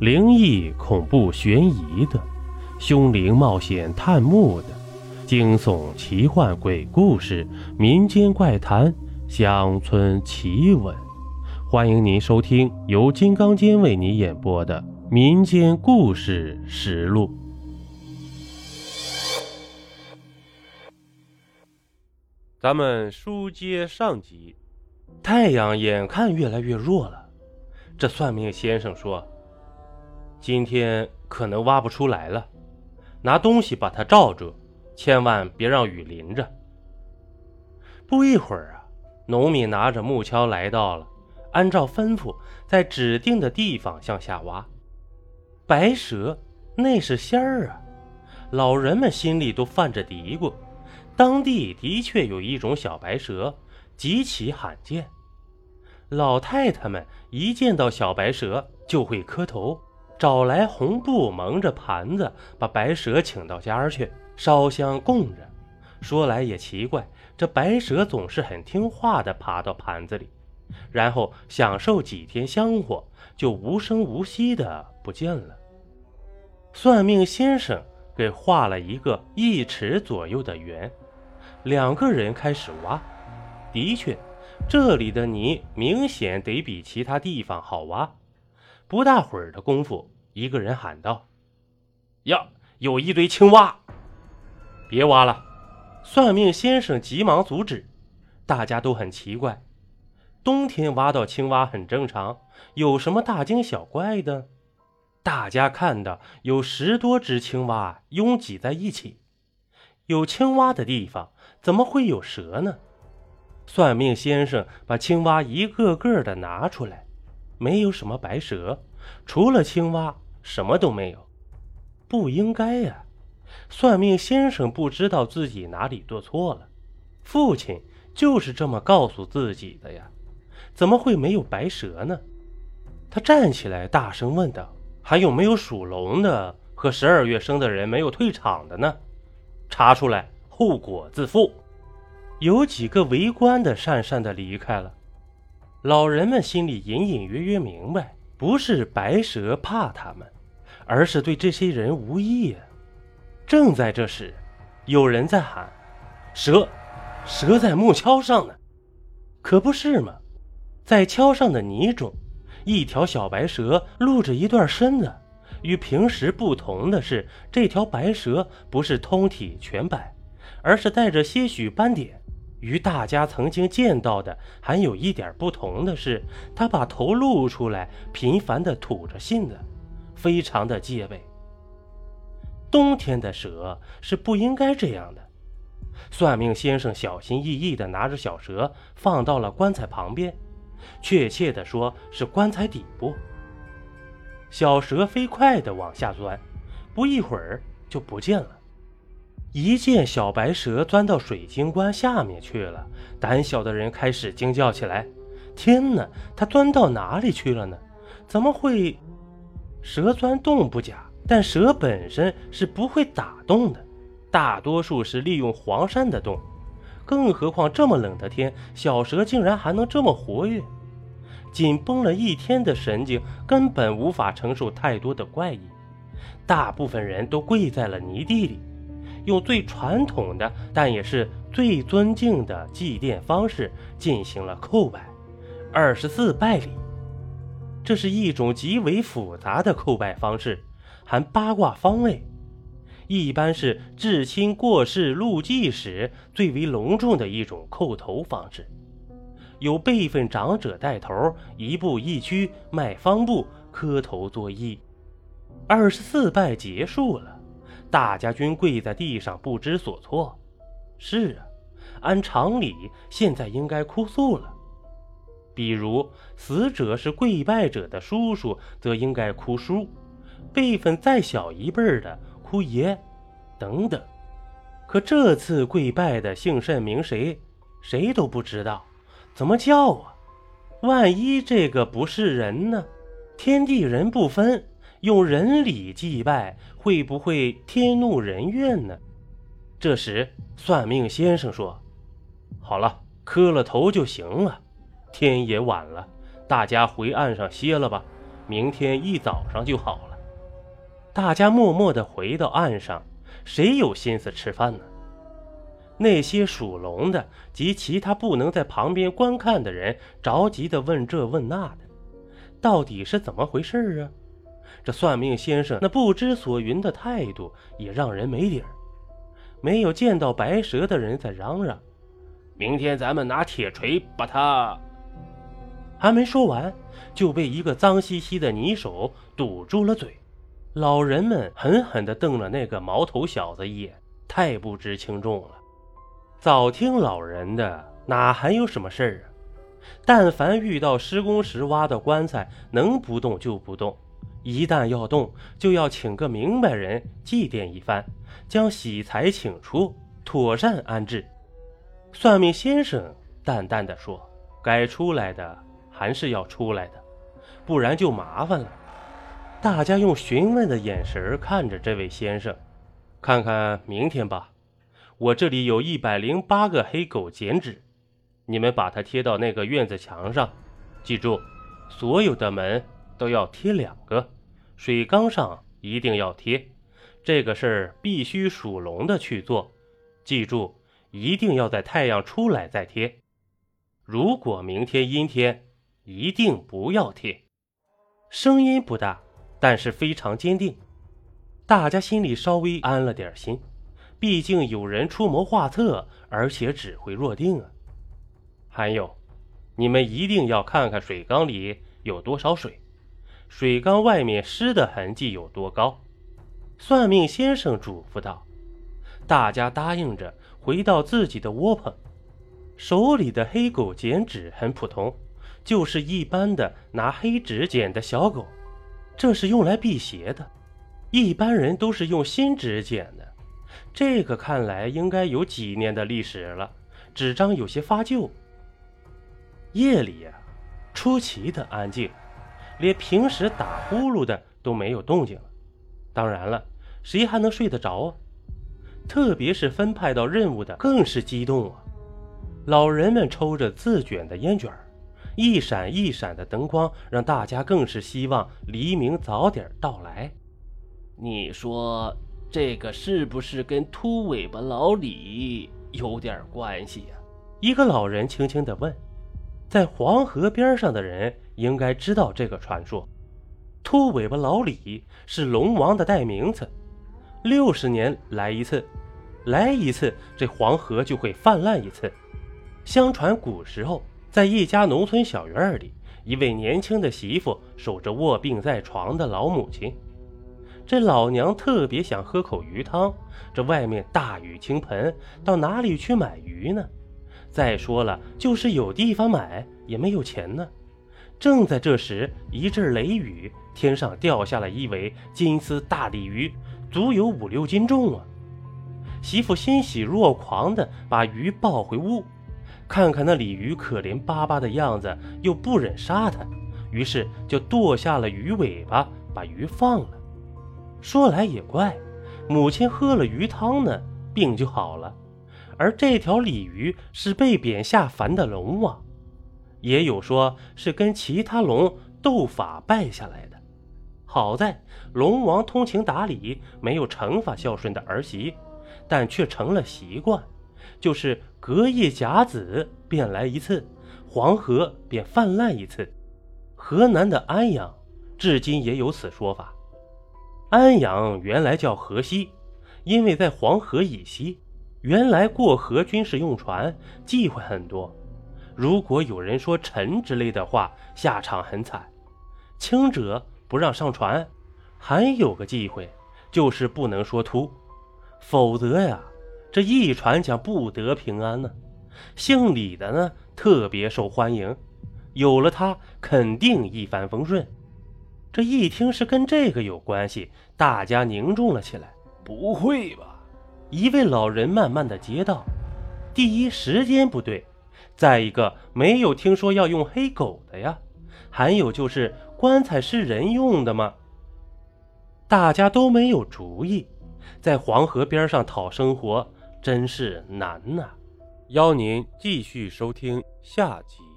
灵异、恐怖、悬疑的，凶灵冒险探墓的，惊悚、奇幻、鬼故事、民间怪谈、乡村奇闻，欢迎您收听由金刚间为你演播的《民间故事实录》。咱们书接上集，太阳眼看越来越弱了，这算命先生说。今天可能挖不出来了，拿东西把它罩住，千万别让雨淋着。不一会儿啊，农民拿着木锹来到了，按照吩咐，在指定的地方向下挖。白蛇，那是仙儿啊！老人们心里都犯着嘀咕。当地的确有一种小白蛇，极其罕见。老太太们一见到小白蛇就会磕头。找来红布蒙着盘子，把白蛇请到家去烧香供着。说来也奇怪，这白蛇总是很听话的爬到盘子里，然后享受几天香火，就无声无息的不见了。算命先生给画了一个一尺左右的圆，两个人开始挖。的确，这里的泥明显得比其他地方好挖。不大会儿的功夫，一个人喊道：“呀，有一堆青蛙！别挖了！”算命先生急忙阻止。大家都很奇怪，冬天挖到青蛙很正常，有什么大惊小怪的？大家看到有十多只青蛙拥挤在一起，有青蛙的地方怎么会有蛇呢？算命先生把青蛙一个个的拿出来。没有什么白蛇，除了青蛙，什么都没有。不应该呀！算命先生不知道自己哪里做错了，父亲就是这么告诉自己的呀。怎么会没有白蛇呢？他站起来，大声问道：“还有没有属龙的和十二月生的人没有退场的呢？查出来，后果自负。”有几个围观的讪讪的离开了。老人们心里隐隐约约明白，不是白蛇怕他们，而是对这些人无益。正在这时，有人在喊：“蛇，蛇在木锹上呢！”可不是吗？在锹上的泥中，一条小白蛇露着一段身子。与平时不同的是，这条白蛇不是通体全白，而是带着些许斑点。与大家曾经见到的还有一点不同的是，他把头露出来，频繁地吐着信子，非常的戒备。冬天的蛇是不应该这样的。算命先生小心翼翼地拿着小蛇放到了棺材旁边，确切地说是棺材底部。小蛇飞快地往下钻，不一会儿就不见了。一见小白蛇钻到水晶棺下面去了，胆小的人开始惊叫起来：“天哪，它钻到哪里去了呢？怎么会？蛇钻洞不假，但蛇本身是不会打洞的，大多数是利用黄山的洞。更何况这么冷的天，小蛇竟然还能这么活跃。紧绷了一天的神经根本无法承受太多的怪异，大部分人都跪在了泥地里。”用最传统的，但也是最尊敬的祭奠方式进行了叩拜，二十四拜礼。这是一种极为复杂的叩拜方式，含八卦方位，一般是至亲过世入祭时最为隆重的一种叩头方式，有辈分长者带头，一步一趋迈方步磕头作揖。二十四拜结束了。大家均跪在地上，不知所措。是啊，按常理，现在应该哭诉了。比如死者是跪拜者的叔叔，则应该哭叔；辈分再小一辈的哭爷，等等。可这次跪拜的姓甚名谁，谁都不知道，怎么叫啊？万一这个不是人呢？天地人不分。用人礼祭拜，会不会天怒人怨呢？这时，算命先生说：“好了，磕了头就行了。天也晚了，大家回岸上歇了吧。明天一早上就好了。大家默默地回到岸上，谁有心思吃饭呢？那些属龙的及其他不能在旁边观看的人，着急地问这问那的，到底是怎么回事啊？这算命先生那不知所云的态度也让人没底儿。没有见到白蛇的人在嚷嚷：“明天咱们拿铁锤把他……”还没说完，就被一个脏兮兮的泥手堵住了嘴。老人们狠狠地瞪了那个毛头小子一眼，太不知轻重了。早听老人的，哪还有什么事儿啊？但凡遇到施工时挖的棺材，能不动就不动；一旦要动，就要请个明白人祭奠一番，将喜财请出，妥善安置。算命先生淡淡的说：“该出来的还是要出来的，不然就麻烦了。”大家用询问的眼神看着这位先生，看看明天吧。我这里有一百零八个黑狗剪纸，你们把它贴到那个院子墙上。记住，所有的门都要贴两个，水缸上一定要贴。这个事儿必须属龙的去做。记住，一定要在太阳出来再贴。如果明天阴天，一定不要贴。声音不大，但是非常坚定。大家心里稍微安了点心。毕竟有人出谋划策，而且指挥若定啊！还有，你们一定要看看水缸里有多少水，水缸外面湿的痕迹有多高。算命先生嘱咐道。大家答应着，回到自己的窝棚。手里的黑狗剪纸很普通，就是一般的拿黑纸剪的小狗，这是用来辟邪的。一般人都是用新纸剪的。这个看来应该有几年的历史了，纸张有些发旧。夜里呀，出奇的安静，连平时打呼噜的都没有动静了。当然了，谁还能睡得着啊？特别是分派到任务的，更是激动啊！老人们抽着自卷的烟卷一闪一闪的灯光让大家更是希望黎明早点到来。你说？这个是不是跟秃尾巴老李有点关系呀？一个老人轻轻地问。在黄河边上的人应该知道这个传说。秃尾巴老李是龙王的代名词，六十年来一次，来一次这黄河就会泛滥一次。相传古时候，在一家农村小院里，一位年轻的媳妇守着卧病在床的老母亲。这老娘特别想喝口鱼汤，这外面大雨倾盆，到哪里去买鱼呢？再说了，就是有地方买，也没有钱呢。正在这时，一阵雷雨，天上掉下了一尾金丝大鲤鱼，足有五六斤重啊！媳妇欣喜若狂地把鱼抱回屋，看看那鲤鱼可怜巴巴的样子，又不忍杀它，于是就剁下了鱼尾巴，把鱼放了。说来也怪，母亲喝了鱼汤呢，病就好了。而这条鲤鱼是被贬下凡的龙王，也有说是跟其他龙斗法败下来的。好在龙王通情达理，没有惩罚孝顺的儿媳，但却成了习惯，就是隔夜甲子便来一次，黄河便泛滥一次。河南的安阳，至今也有此说法。安阳原来叫河西，因为在黄河以西，原来过河军事用船，忌讳很多。如果有人说沉之类的话，下场很惨。轻者不让上船，还有个忌讳，就是不能说秃，否则呀，这一船将不得平安呢。姓李的呢，特别受欢迎，有了他，肯定一帆风顺。这一听是跟这个有关系，大家凝重了起来。不会吧？一位老人慢慢的接道：“第一，时间不对；再一个，没有听说要用黑狗的呀。还有就是，棺材是人用的吗？”大家都没有主意，在黄河边上讨生活真是难呐。邀您继续收听下集。